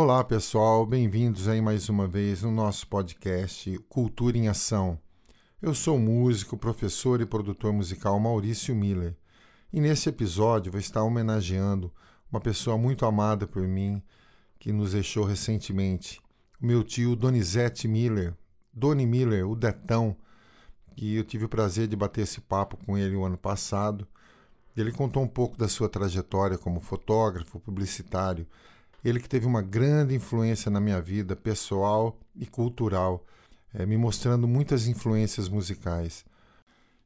Olá, pessoal, bem-vindos aí mais uma vez no nosso podcast Cultura em Ação. Eu sou músico, professor e produtor musical Maurício Miller e nesse episódio vou estar homenageando uma pessoa muito amada por mim que nos deixou recentemente, o meu tio Donizete Miller, Doni Miller, o Detão, que eu tive o prazer de bater esse papo com ele o ano passado. Ele contou um pouco da sua trajetória como fotógrafo, publicitário ele que teve uma grande influência na minha vida pessoal e cultural, é, me mostrando muitas influências musicais.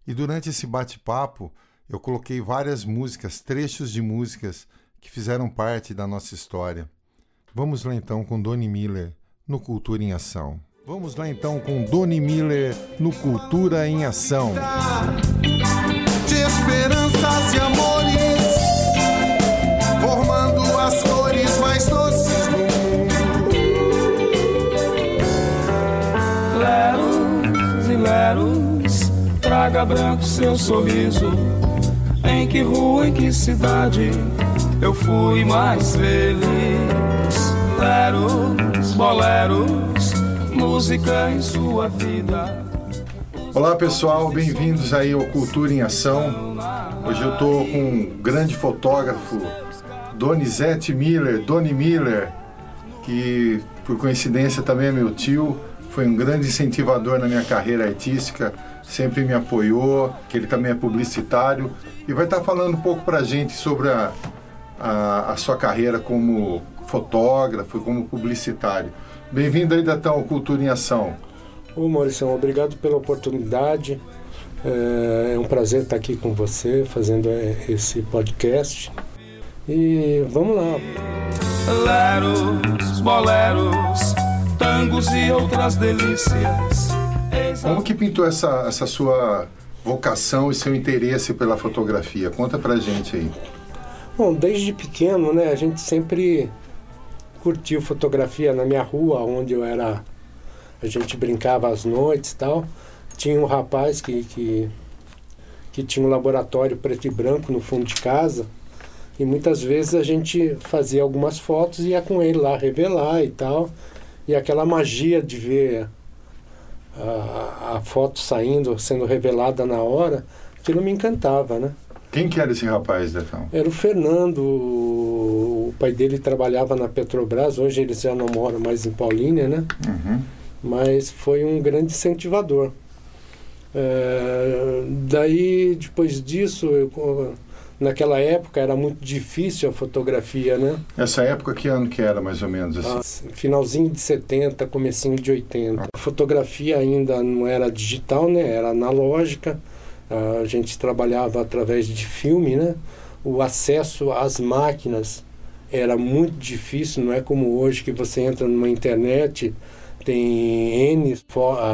E durante esse bate-papo, eu coloquei várias músicas, trechos de músicas que fizeram parte da nossa história. Vamos lá então com Doni Miller no Cultura em Ação. Vamos lá então com Doni Miller no Cultura em Ação. De esperanças seu sorriso. Em que rua, em que cidade eu fui mais feliz? Leros, boleros, música em sua vida. Olá pessoal, bem-vindos aí ao Cultura em Ação. Hoje eu estou com um grande fotógrafo, Donizete Miller, Doni Miller, que por coincidência também é meu tio, foi um grande incentivador na minha carreira artística, sempre me apoiou, que ele também é publicitário e vai estar falando um pouco para a gente sobre a, a, a, sua carreira como fotógrafo e como publicitário. Bem-vindo aí, Datão, ao Cultura em Ação. Ô Maurício, obrigado pela oportunidade. É um prazer estar aqui com você, fazendo é, esse podcast. E vamos lá. Leros, boleros, tangos e outras delícias. Como que pintou essa, essa sua vocação e seu interesse pela fotografia? Conta pra gente aí. Bom, desde pequeno, né, a gente sempre curtiu fotografia na minha rua, onde eu era. A gente brincava às noites e tal. Tinha um rapaz que, que, que tinha um laboratório preto e branco no fundo de casa. E muitas vezes a gente fazia algumas fotos e ia com ele lá revelar e tal. E aquela magia de ver a, a foto saindo, sendo revelada na hora, aquilo me encantava, né? Quem que era esse rapaz, Detão? Era o Fernando, o pai dele trabalhava na Petrobras, hoje eles já não moram mais em Paulínia, né? Uhum. Mas foi um grande incentivador. É, daí, depois disso, eu, naquela época era muito difícil a fotografia, né? Essa época, que ano que era, mais ou menos? Assim? Ah, finalzinho de 70, comecinho de 80. A fotografia ainda não era digital, né? Era analógica. A gente trabalhava através de filme, né? O acesso às máquinas era muito difícil, não é como hoje que você entra numa internet, tem N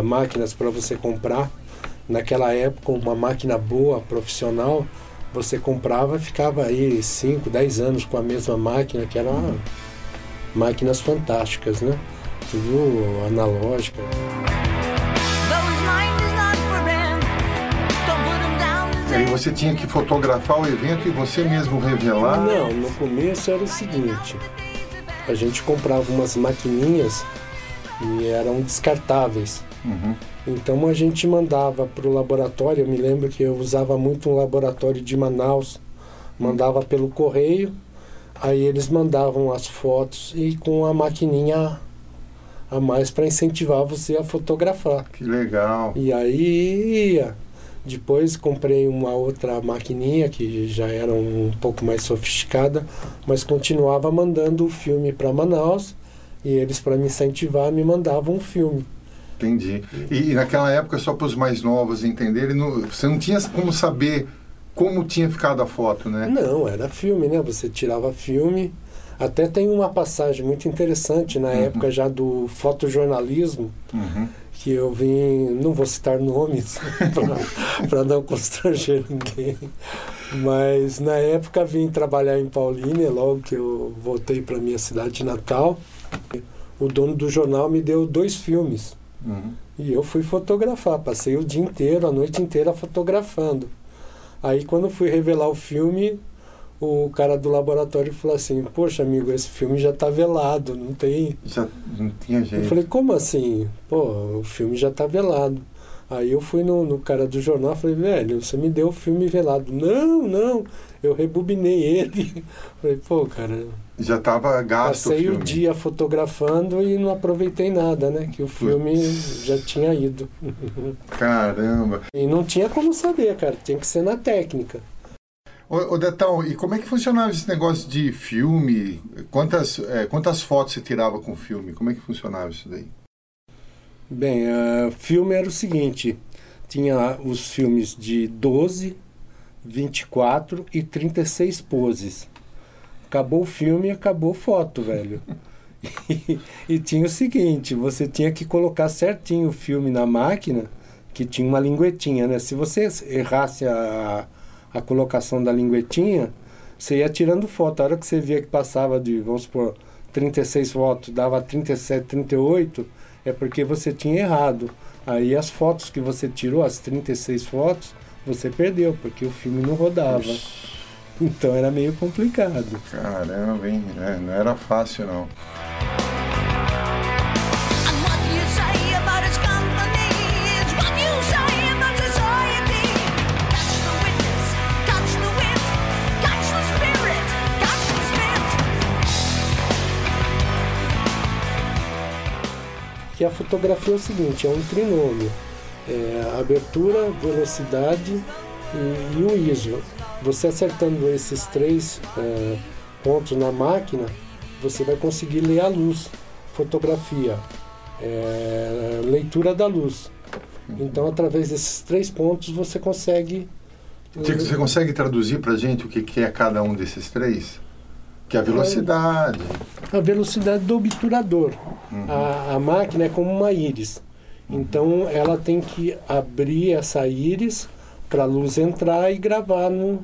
máquinas para você comprar. Naquela época, uma máquina boa, profissional, você comprava e ficava aí 5, 10 anos com a mesma máquina, que eram máquinas fantásticas, né? Tudo analógica. E aí você tinha que fotografar o evento e você mesmo revelar? Não, no começo era o seguinte, a gente comprava umas maquininhas e eram descartáveis. Uhum. Então a gente mandava para o laboratório, eu me lembro que eu usava muito um laboratório de Manaus, mandava pelo correio, aí eles mandavam as fotos e com a maquininha a mais para incentivar você a fotografar. Que legal. E aí ia. Depois comprei uma outra maquininha que já era um pouco mais sofisticada, mas continuava mandando o filme para Manaus e eles para me incentivar me mandavam um filme. Entendi. E, e naquela época, só para os mais novos entenderem, não, você não tinha como saber como tinha ficado a foto, né? Não, era filme, né? Você tirava filme. Até tem uma passagem muito interessante na uhum. época já do fotojornalismo, uhum. que eu vim, não vou citar nomes para não constranger ninguém, mas na época vim trabalhar em Paulínia, logo que eu voltei para minha cidade natal. O dono do jornal me deu dois filmes. Uhum. E eu fui fotografar, passei o dia inteiro, a noite inteira fotografando. Aí quando fui revelar o filme, o cara do laboratório falou assim, poxa amigo, esse filme já está velado, não tem. Já não tinha jeito. Eu falei, como assim? Pô, o filme já está velado. Aí eu fui no, no cara do jornal e falei, velho, você me deu o filme velado. Não, não, eu rebobinei ele. Falei, pô, cara. Já estava gasto Passei o, o, dia fotografando e não aproveitei nada, né? Que o filme já tinha ido. Caramba. E não tinha como saber, cara. Tinha que ser na técnica. Ô, ô Detão, e como é que funcionava esse negócio de filme? Quantas, é, quantas fotos você tirava com filme? Como é que funcionava isso daí? Bem, uh, filme era o seguinte: tinha os filmes de 12, 24 e 36 poses. Acabou o filme e acabou foto, velho. e, e tinha o seguinte: você tinha que colocar certinho o filme na máquina, que tinha uma linguetinha, né? Se você errasse a, a colocação da linguetinha, você ia tirando foto. A hora que você via que passava de, vamos supor, 36 fotos, dava 37, 38 é porque você tinha errado. Aí as fotos que você tirou, as 36 fotos, você perdeu, porque o filme não rodava. Então era meio complicado. Caramba, hein? É, não era fácil não. que a fotografia é o seguinte, é um trinômio. É, abertura, velocidade e, e, o ISO. Você acertando esses três é, pontos na máquina, você vai conseguir ler a luz, fotografia, é, leitura da luz. Então, através desses três pontos, você consegue. Você consegue traduzir para gente o que é cada um desses três? Que é a velocidade. A velocidade do obturador. Uhum. A, a máquina é como uma íris. Então ela tem que abrir essa íris para a luz entrar e gravar no,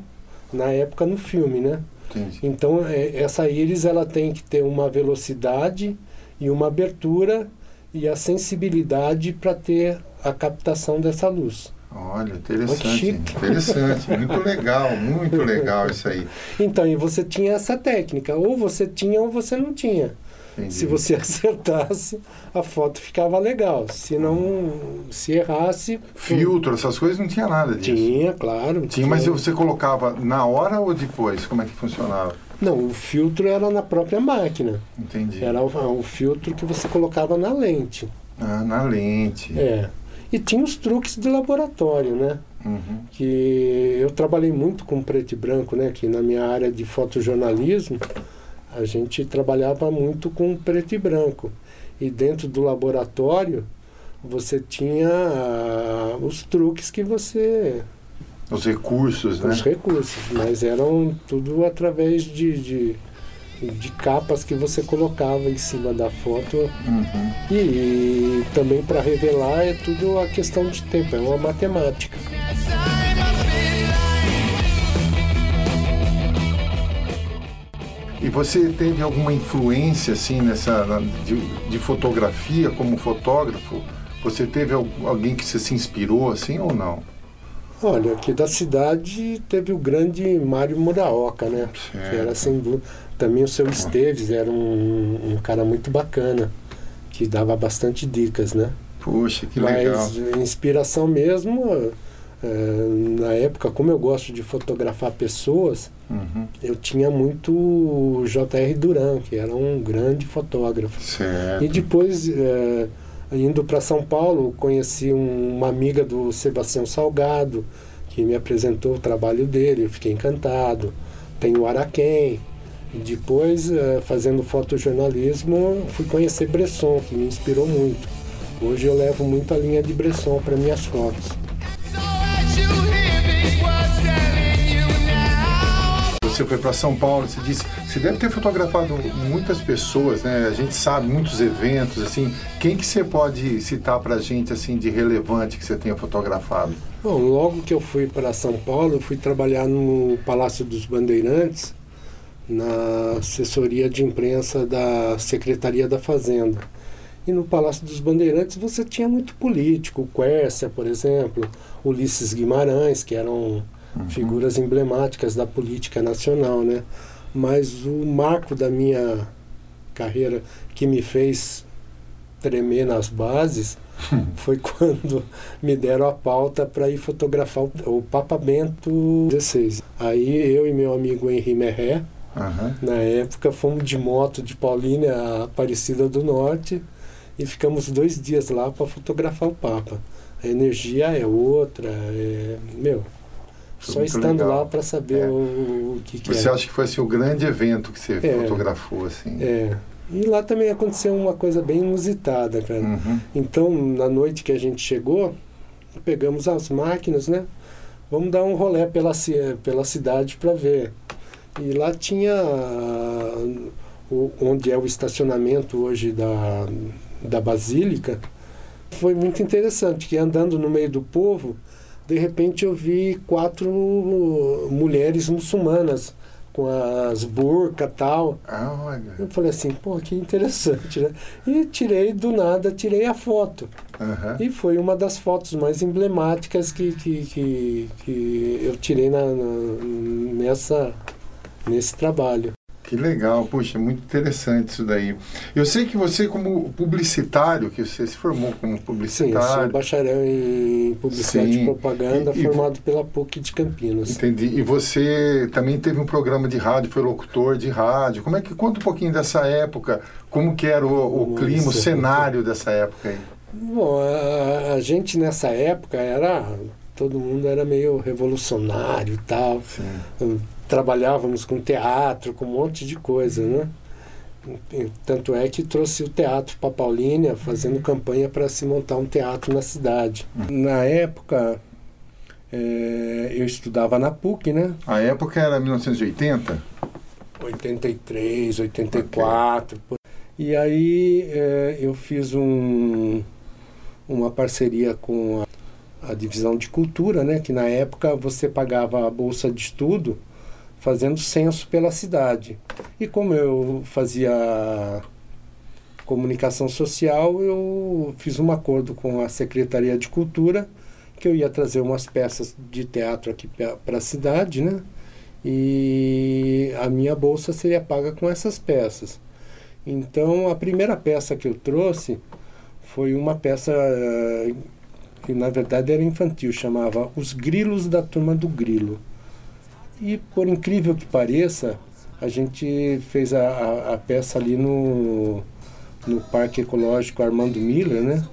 na época no filme, né? Entendi. Então é, essa íris ela tem que ter uma velocidade e uma abertura e a sensibilidade para ter a captação dessa luz. Olha, interessante. Interessante, muito legal, muito legal isso aí. Então, e você tinha essa técnica, ou você tinha ou você não tinha. Entendi. Se você acertasse, a foto ficava legal. Se não, se errasse. Filtro, essas coisas não tinha nada disso. Tinha, claro. Tinha, tinha, mas você colocava na hora ou depois? Como é que funcionava? Não, o filtro era na própria máquina. Entendi. Era o, o filtro que você colocava na lente. Ah, na lente. É. E tinha os truques de laboratório, né? Uhum. Que eu trabalhei muito com preto e branco, né? Que na minha área de fotojornalismo, a gente trabalhava muito com preto e branco. E dentro do laboratório, você tinha ah, os truques que você os recursos, né? Os recursos, mas eram tudo através de, de de capas que você colocava em cima da foto. Uhum. E, e, também para revelar é tudo a questão de tempo, é uma matemática. E você teve alguma influência assim nessa de, de fotografia como fotógrafo? Você teve alguém que você se inspirou assim ou não? Olha, aqui da cidade teve o grande Mário Muraoka, né? Certo. Que era sem dúvida também o seu Esteves era um, um cara muito bacana, que dava bastante dicas, né? Puxa, que Mas, legal. Mas inspiração mesmo, na época, como eu gosto de fotografar pessoas, uhum. eu tinha muito o J.R. Duran, que era um grande fotógrafo. Certo. E depois, é, indo para São Paulo, conheci um, uma amiga do Sebastião Salgado, que me apresentou o trabalho dele, eu fiquei encantado. Tem o Araquém, depois, eh, fazendo fotojornalismo, fui conhecer Bresson, que me inspirou muito. Hoje eu levo muito a linha de Bresson para minhas fotos. Você foi para São Paulo, você disse, você deve ter fotografado muitas pessoas, né? A gente sabe muitos eventos, assim. Quem que você pode citar para a gente assim de relevante que você tenha fotografado? Bom, logo que eu fui para São Paulo, eu fui trabalhar no Palácio dos Bandeirantes na assessoria de imprensa da Secretaria da Fazenda. E no Palácio dos Bandeirantes você tinha muito político, o Quércia, por exemplo, Ulisses Guimarães, que era um, uhum. figuras emblemáticas da política nacional, né? Mas o marco da minha carreira que me fez tremer nas bases foi quando me deram a pauta para ir fotografar o, o Papa Bento XVI. Aí eu e meu amigo Henri Merré, uhum. na época, fomos de moto de Paulínia a Aparecida do Norte e ficamos dois dias lá para fotografar o Papa. A energia é outra, é, meu, só estando legal. lá para saber é. o, o, que, que Você é. acha que foi assim, o grande evento que você é. fotografou? Assim? É. E lá também aconteceu uma coisa bem inusitada, cara. Uhum. Então, na noite que a gente chegou, pegamos as máquinas, né? Vamos dar um rolé pela, pela cidade para ver. E lá tinha o, onde é o estacionamento hoje da, da Basílica. Foi muito interessante, que andando no meio do povo, de repente eu vi quatro mulheres muçulmanas com as burcas tal. Ah, olha. Eu falei assim, pô, que interessante, né? E tirei do nada, tirei a foto. Uhum. E foi uma das fotos mais emblemáticas que, que, que, que eu tirei na, na, nessa, nesse trabalho. Que legal, poxa, muito interessante isso daí. Eu sei que você, como publicitário, que você se formou como publicitário. Sim, sou bacharel em publicidade Sim. e propaganda, e, formado e, pela PUC de Campinas. Entendi. E você também teve um programa de rádio, foi locutor de rádio. Como é que conta um pouquinho dessa época? Como que era o, o clima, o cenário dessa época aí? Bom, a, a gente nessa época era todo mundo era meio revolucionário e tal. Sim trabalhávamos com teatro, com um monte de coisa, né? Tanto é que trouxe o teatro para Paulínia, fazendo campanha para se montar um teatro na cidade. Na época, é, eu estudava na PUC, né? A época era 1980? 83, 84. Okay. E aí é, eu fiz um, uma parceria com a, a divisão de cultura, né? Que na época você pagava a bolsa de estudo fazendo censo pela cidade. E como eu fazia comunicação social, eu fiz um acordo com a Secretaria de Cultura que eu ia trazer umas peças de teatro aqui para a cidade, né? E a minha bolsa seria paga com essas peças. Então, a primeira peça que eu trouxe foi uma peça eh, que na verdade era infantil, chamava Os Grilos da Turma do Grilo. E por incrível que pareça, a gente fez a, a, a peça ali no, no Parque Ecológico Armando Miller, né?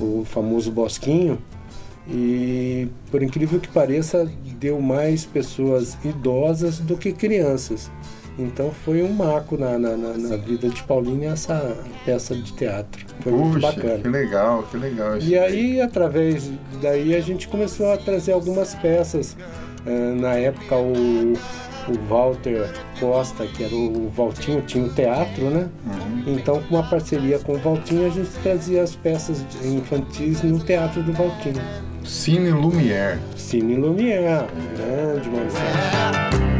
O famoso Bosquinho. E por incrível que pareça, deu mais pessoas idosas do que crianças. Então foi um marco na, na, na, na vida de Paulinho essa peça de teatro. Foi Puxa, muito bacana. Que legal, que legal. E aí, através daí, a gente começou a trazer algumas peças na época o, o Walter Costa, que era o Valtinho, tinha o teatro, né? Uhum. Então, com uma parceria com o Valtinho, a gente trazia as peças infantis no teatro do Valtinho. Cine Lumière. Cine Lumière, grande Marcelo.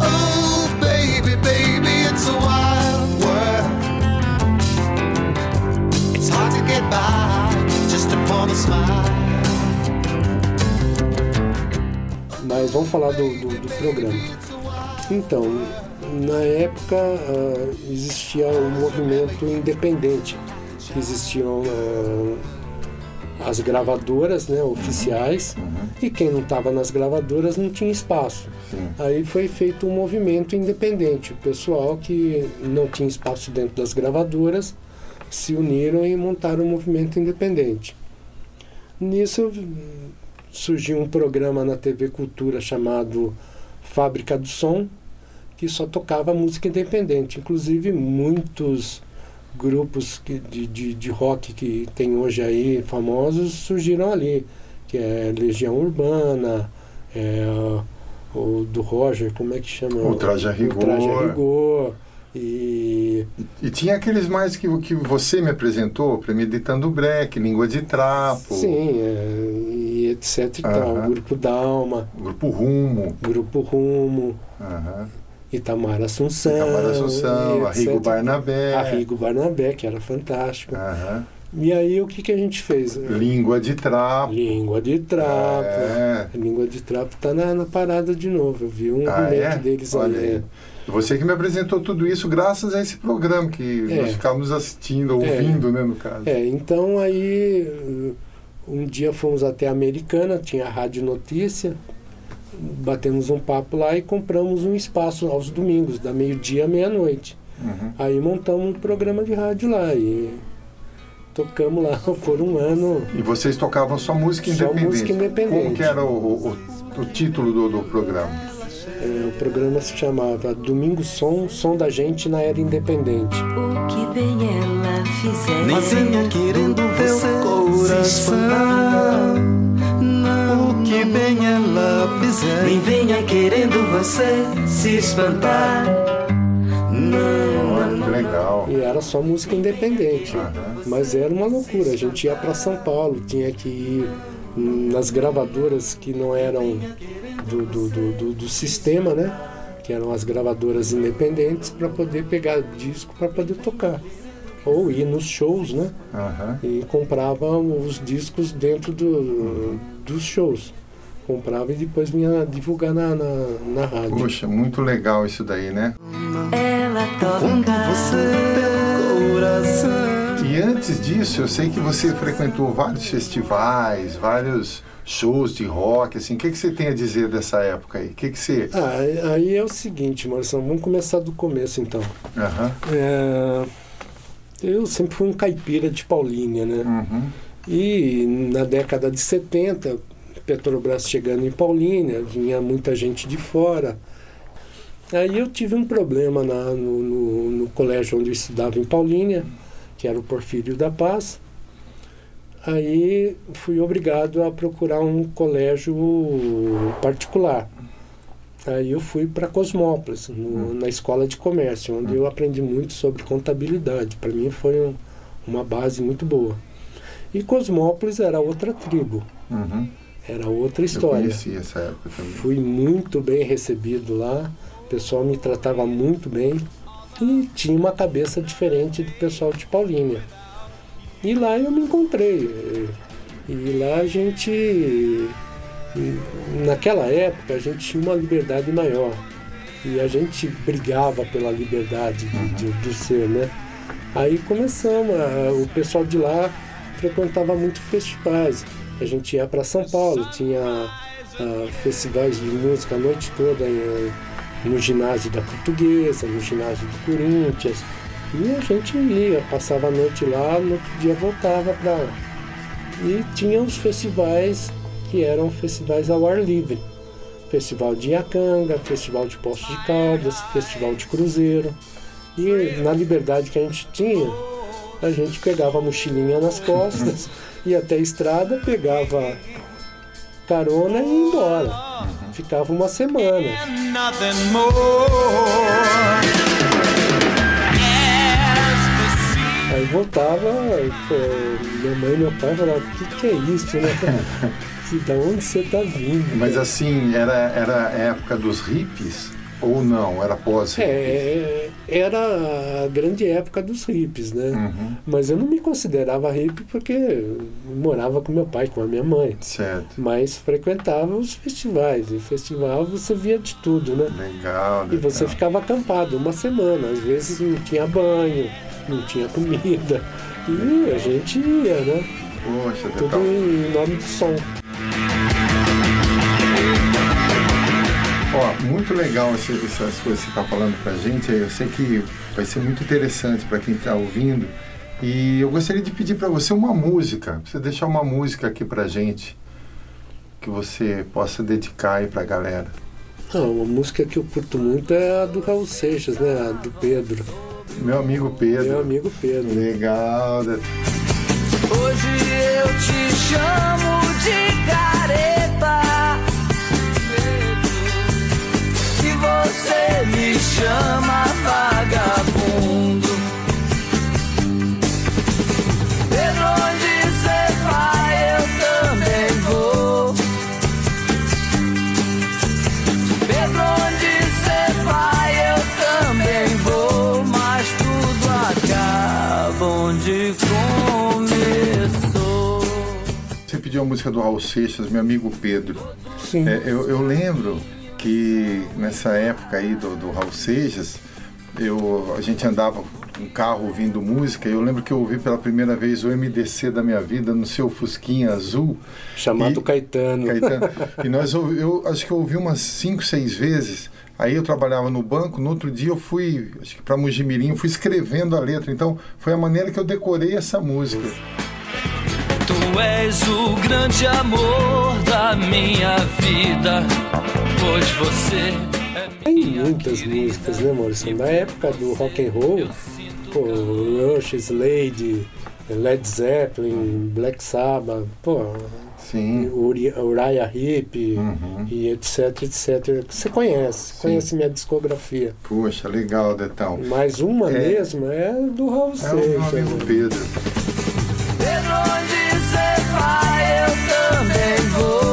Oh, baby, baby, it's a wild world. It's hard to get by just upon a smile. Mas vamos falar do, do, do programa. Então, na época uh, existia um movimento independente, existiam uh, as gravadoras né, oficiais uhum. e quem não estava nas gravadoras não tinha espaço. Sim. Aí foi feito um movimento independente, o pessoal que não tinha espaço dentro das gravadoras se uniram e montaram um movimento independente. Nisso surgiu um programa na TV Cultura chamado Fábrica do Som, que só tocava música independente. Inclusive, muitos grupos de, de, de rock que tem hoje aí famosos surgiram ali, que é Legião Urbana, é, o do Roger, como é que chama? O Traje a Rigor. O Traje a Rigor. E... e tinha aqueles mais que, que você me apresentou, Premeditando Break, Língua de Trapo. Sim, é, e etc e tal. Grupo Dalma. Grupo Rumo. Grupo Rumo. Itamar Assunção. Itamar Assunção, Arrigo Barnabé. Arrigo Barnabé, que era fantástico. E aí o que, que a gente fez? Língua de trapo. Língua de trapo. É. Língua de trapo tá na, na parada de novo. Eu vi um Ah, é? deles Olha aí. aí. Você que me apresentou tudo isso graças a esse programa que É. nós ficávamos assistindo, ouvindo, né, no caso. É, então aí um dia fomos até a Americana, tinha a Rádio Notícia, batemos um papo lá e compramos um espaço aos domingos, da meio-dia à meia-noite. Uhum. Aí montamos um programa de rádio lá e tocamos lá por um ano. E vocês tocavam só música Só independente. música independente. Como que era o, o, o título do, do programa? É, o programa se chamava Domingo Som, Som da Gente na Era Independente. O que bem ela fizer. Nem venha querendo fizer. Nem venha querendo você se espantar. Não, legal. E era só música independente. Aham. Mas era uma loucura. A gente ia para São Paulo, tinha que ir nas gravadoras que não eram do, do, do, do- do sistema, né? Que eram as gravadoras independentes para poder pegar disco para poder tocar. Ou ir nos shows, né? Aham. E comprava os discos dentro do, dos shows. Comprava e depois vinha divulgar na, na, na rádio. Puxa, muito legal isso daí, né? ela toca. você coração. E antes disso, eu sei que você frequentou vários festivais, vários shows de rock, assim. O que, que você tem a dizer dessa época aí? O que, que você... Ah, aí é o seguinte, Marção, vamos começar do começo então. Aham. É, eu sempre fui um caipira de Paulínia, né? Uhum. E na década de 70, Petrobras chegando em Paulínia, vinha muita gente de fora. Aí eu tive um problema na- no, no- no colégio onde eu estudava em Paulínia, que era o Porfírio da Paz. Aí fui obrigado a procurar um colégio particular. Aí eu fui para Cosmópolis, no- na escola de comércio, onde eu aprendi muito sobre contabilidade. Para mim foi um- uma base muito boa. E Cosmópolis era outra tribo, Uhum. Era outra Eu história. conheci essa época também. Fui muito bem recebido lá, o pessoal me tratava muito bem e tinha uma cabeça diferente do pessoal de Paulínia. E lá eu me encontrei. E lá a gente. Naquela época a gente tinha uma liberdade maior. E a gente brigava pela liberdade de- de- do ser, né? Aí começamos, a- o pessoal de lá frequentava muito festivais. A gente ia para São Paulo, tinha ah, festivais de música a noite toda em- no ginásio da Portuguesa, no ginásio do Corinthians. E a gente ia, passava a noite lá, no outro dia voltava para. E tinha os festivais que eram festivais ao ar livre. Festival de Iacanga, Festival de Poços de Caldas, Festival de Cruzeiro. E na liberdade que a gente tinha, a gente pegava a mochilinha nas costas, ia até a estrada, pegava carona e ia embora. Ficava uma semana. Aí voltava, pô, minha mãe e meu pai falavam, o que, que é isso, né? da onde você tá vindo? Mas assim, era, era a época dos hippies ou não? Era pós hippies? É, era a grande época dos hippies, né? Uhum. Mas eu não me considerava hippie porque morava com meu pai, com a minha mãe. Certo. Mas frequentava os festivais. E festival você via de tudo, né? Legal, E você legal. ficava acampado uma semana. Às vezes não tinha banho, não tinha comida. E a gente ia, né? Poxa, Tudo legal. em nome do som. Ó, muito legal esse- essas coisas que você está falando pra gente. Eu sei que vai ser muito interessante para quem está ouvindo. E eu gostaria de pedir para você uma música. Pra Você deixar uma música aqui pra gente que você possa dedicar aí pra galera. Não, uma música que eu curto muito é a do Raul Seixas, né? A do Pedro. Meu amigo Pedro. Meu amigo Pedro. Legal. Hoje eu te chamo de careta. Você me chama vagabundo. Pedro, onde você vai, eu também vou. Pedro, onde você vai, eu também vou. Mas tudo acaba onde começou. pediu a música do Raul Seixas, meu amigo Pedro. Sim. É, eu, eu lembro que nessa época aí do, do Raul Seixas, eu, a gente andava com um carro ouvindo música e eu lembro que eu ouvi pela primeira vez o MDC da minha vida no seu Fusquinha Azul. Chamado E- Caetano. Caetano. e nós ouvi- eu acho que eu ouvi umas cinco, seis vezes. Aí eu trabalhava no banco, no outro dia eu fui, acho que para Mojimirim, fui escrevendo a letra. Então foi a maneira que eu decorei essa música. Tu és o grande amor da minha vida, pois você é Tem muitas querida. músicas, né, Maurício? Na época do rock and roll, pô, Rush, Slade, Led Zeppelin, Black Sabbath, pô, Sim. Uri- Uriah Heep Uhum. e etc, etc. Você conhece, conhece minha discografia. Poxa, legal, Detão. Mas uma É. mesmo é do Raul É o meu Seixas. amigo né? Pedro. Pedro, onde você vai, eu também vou.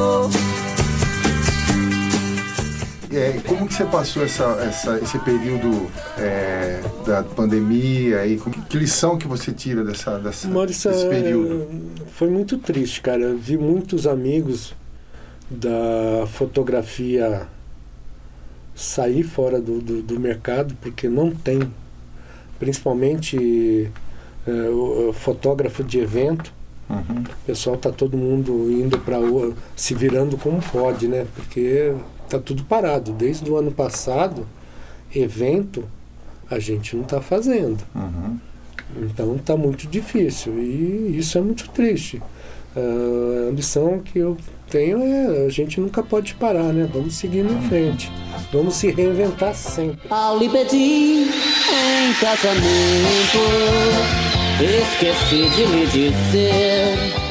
É, como que você passou essa, essa- esse período é, da pandemia e que lição que você tira dessa, dessa, desse é, período? foi muito triste, cara. Eu vi muitos amigos da fotografia sair fora do, do, do mercado porque não tem, principalmente é, o, o fotógrafo de evento. Uhum. O pessoal tá todo mundo indo para se virando como pode, né? Porque tá tudo parado. Desde o ano passado, evento a gente não está fazendo. Uhum. Então está muito difícil e isso é muito triste. Ah, a lição que eu tenho é a gente nunca pode parar, né? Vamos seguir em frente. Vamos se reinventar sempre. Ao lhe pedir em casamento, esqueci de lhe dizer.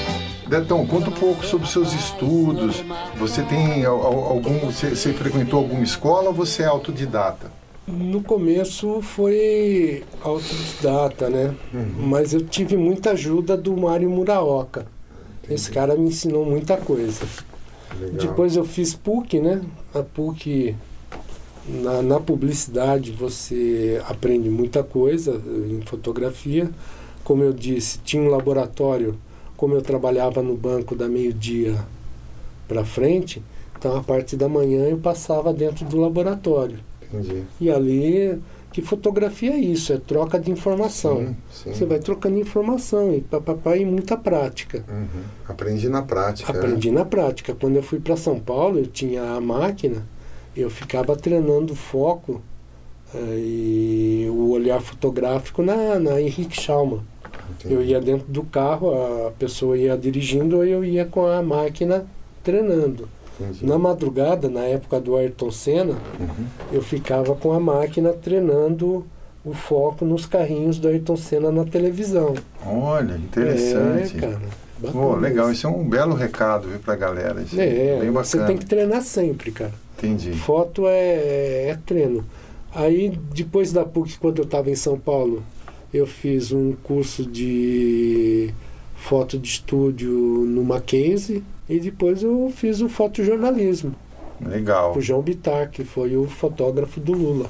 Detão, conta um pouco sobre os seus estudos. Você tem al- al- algum. Você, você frequentou alguma escola ou você é autodidata? No começo foi autodidata, né? Mas eu tive muita ajuda do Mário Muraoka. Esse cara me ensinou muita coisa. Depois eu fiz PUC, né? A PUC, na, na publicidade, você aprende muita coisa em fotografia. Como eu disse, tinha um laboratório, como eu trabalhava no banco da meio-dia para frente, então a parte da manhã eu passava dentro do laboratório. Entendi. E ali, que fotografia é isso? É troca de informação. Sim, sim. Você vai trocando informação e papapá e muita prática. Uhum. Aprendi na prática. né? Aprendi na prática. Quando eu fui para São Paulo, eu tinha a máquina, eu ficava treinando o foco eh, e o olhar fotográfico na, na Henrique Schaumann. Entendi. Eu ia dentro do carro, a pessoa ia dirigindo, eu ia com a máquina treinando. Entendi. Na madrugada, na época do Ayrton Senna, Uhum. eu ficava com a máquina treinando o foco nos carrinhos do Ayrton Senna na televisão. Olha, interessante. É, cara. Pô, legal, isso. isso é um belo recado viu, pra galera. Isso É, bem você bacana. tem que treinar sempre, cara. Entendi. Foto é, é treino. Aí, depois da PUC, quando eu estava em São Paulo, eu fiz um curso de foto de estúdio no Mackenzie e depois eu fiz o fotojornalismo Legal. com o João Bittar, que foi o fotógrafo do Lula.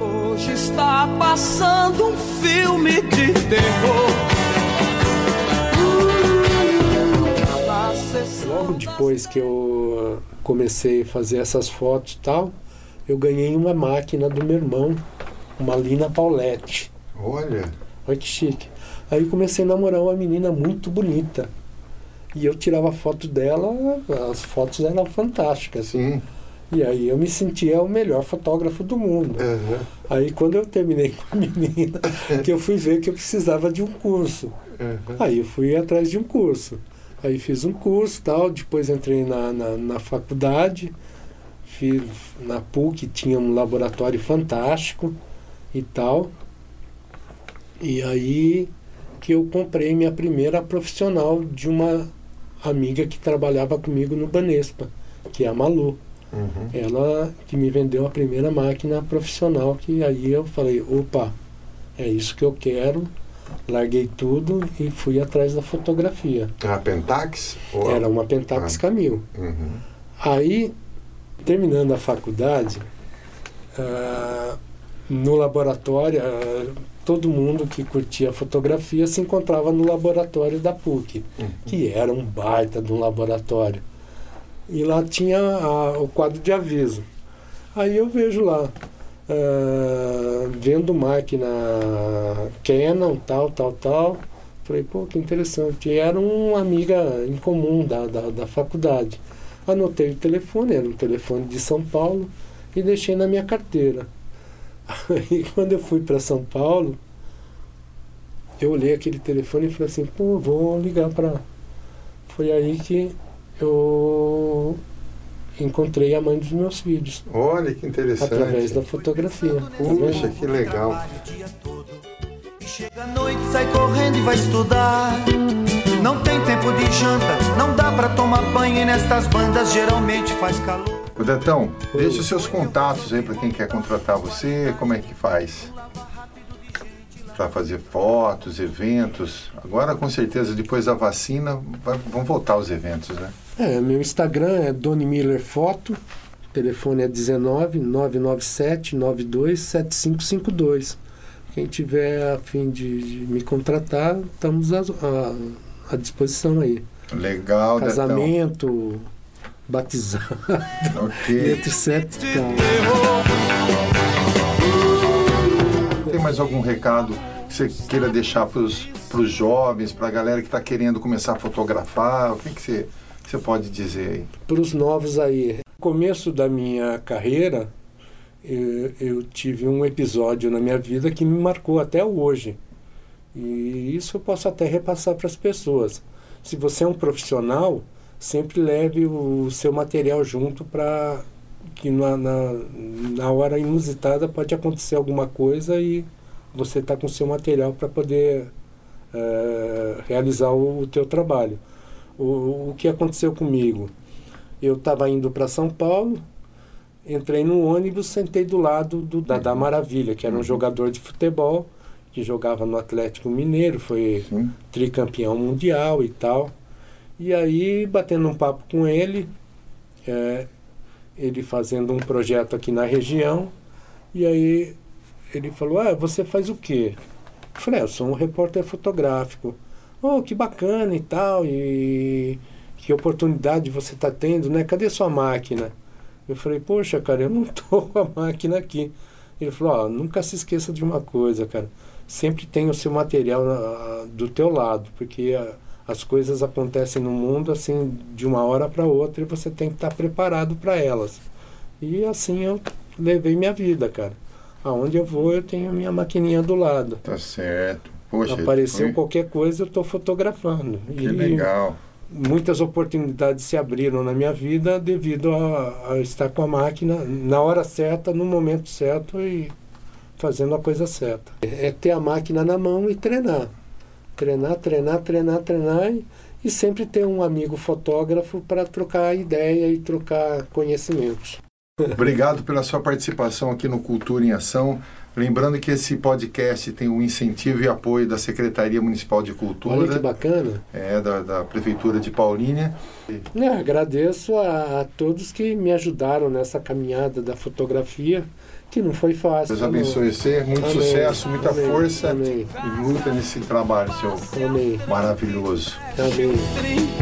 Hoje está passando um filme de terror. Logo depois que eu comecei a fazer essas fotos e tal, eu ganhei uma máquina do meu irmão, uma Lina Paulette. Olha, Olha que chique. Aí comecei a namorar uma menina muito bonita. E eu tirava foto dela, as fotos eram fantásticas. sim. E aí eu me sentia o melhor fotógrafo do mundo. Uhum. Aí quando eu terminei com a menina, que eu fui ver que eu precisava de um curso. Uhum. Aí eu fui atrás de um curso. Aí fiz um curso tal, depois entrei na, na, na faculdade, fiz, na PUC tinha um laboratório fantástico e tal. E aí que eu comprei minha primeira profissional de uma amiga que trabalhava comigo no Banespa, que é a Malu. Uhum. Ela que me vendeu a primeira máquina profissional, que aí eu falei, opa, é isso que eu quero. Larguei tudo e fui atrás da fotografia. A Pentax? Ou- Era uma Pentax Ah. Camil. Uhum. Aí, terminando a faculdade, ah, no laboratório, ah, todo mundo que curtia fotografia se encontrava no laboratório da PUC, que era um baita de um laboratório. E lá tinha a- o quadro de aviso. Aí eu vejo lá, ah, vendo máquina Canon, tal, tal, tal. Falei, pô, que interessante. E era uma amiga em comum da, da, da faculdade. Anotei o telefone, era um telefone de São Paulo, e deixei na minha carteira. Aí quando eu fui para São Paulo, eu olhei aquele telefone e falei assim, pô, vou ligar para. Foi aí que eu encontrei a mãe dos meus filhos, Olha que interessante. através da fotografia. Puxa, que legal. E chega à noite, sai correndo e vai estudar. Não tem tempo de janta, não dá pra tomar banho e nestas bandas geralmente faz calor. Ô Detão, deixa os seus contatos aí para quem quer contratar você, como é que faz? Para fazer fotos, eventos. Agora, com certeza, depois da vacina, vai- vão voltar os eventos, né? É, meu Instagram é Doni Miller Foto, telefone é 19 997 92 7552. Quem tiver a fim de, de me contratar, estamos à, à- à disposição aí. Legal, Casamento, batizado. Ok. etc. e tal. Tem mais algum recado que você queira deixar para os jovens, para a galera que está querendo começar a fotografar? O que, que você, que você pode dizer aí? para os novos aí. No começo da minha carreira, eu, eu tive um episódio na minha vida que me marcou até hoje. E isso eu posso até repassar para as pessoas. Se você é um profissional, sempre leve o seu material junto para que na, na, na hora inusitada pode acontecer alguma coisa e você está com o seu material para poder eh, realizar o, o teu trabalho. O, o que aconteceu comigo? Eu estava indo para São Paulo, entrei no ônibus, sentei do lado do Dadá Maravilha, que era um jogador de futebol, que jogava no Atlético Mineiro, foi Sim. tricampeão mundial e tal. E aí, batendo um papo com ele, é, ele fazendo um projeto aqui na região, e aí ele falou, ah, você faz o quê? Eu falei, ah, eu sou um repórter fotográfico. Oh, que bacana e tal, e que oportunidade você está tendo, né? Cadê sua máquina? Eu falei, poxa, cara, eu não tô com a máquina aqui. Ele falou, ó, nunca se esqueça de uma coisa, cara. Sempre tem o seu material ah, do teu lado, porque ah, as coisas acontecem no mundo assim de uma hora para outra e você tem que estar preparado para elas. E assim eu levei minha vida, cara. Aonde eu vou, eu tenho a minha maquininha do lado. Tá certo. Poxa, Apareceu foi- qualquer coisa, eu estou fotografando. Que e legal. muitas oportunidades se abriram na minha vida devido a, a estar com a máquina na hora certa, no momento certo e fazendo a coisa certa. É ter a máquina na mão e treinar. Treinar, treinar, treinar, treinar e, sempre ter um amigo fotógrafo para trocar ideia e trocar conhecimentos. Obrigado pela sua participação aqui no Cultura em Ação. Lembrando que esse podcast tem o incentivo e apoio da Secretaria Municipal de Olha que Cultura, bacana. é, da, da Prefeitura de Paulínia. Agradeço a, a todos que me ajudaram nessa caminhada da fotografia, que não foi fácil. Deus abençoe você, muito Amém, sucesso, muita amém, força amém. e luta nesse trabalho seu Amém. maravilhoso. Amém.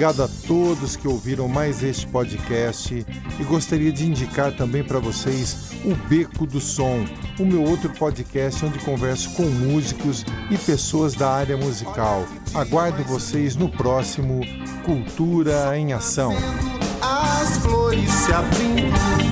Obrigado a todos que ouviram mais este podcast e gostaria de indicar também para vocês o Beco do Som, o meu outro podcast onde converso com músicos e pessoas da área musical. Aguardo vocês no próximo Cultura em Ação. As flores se abrindo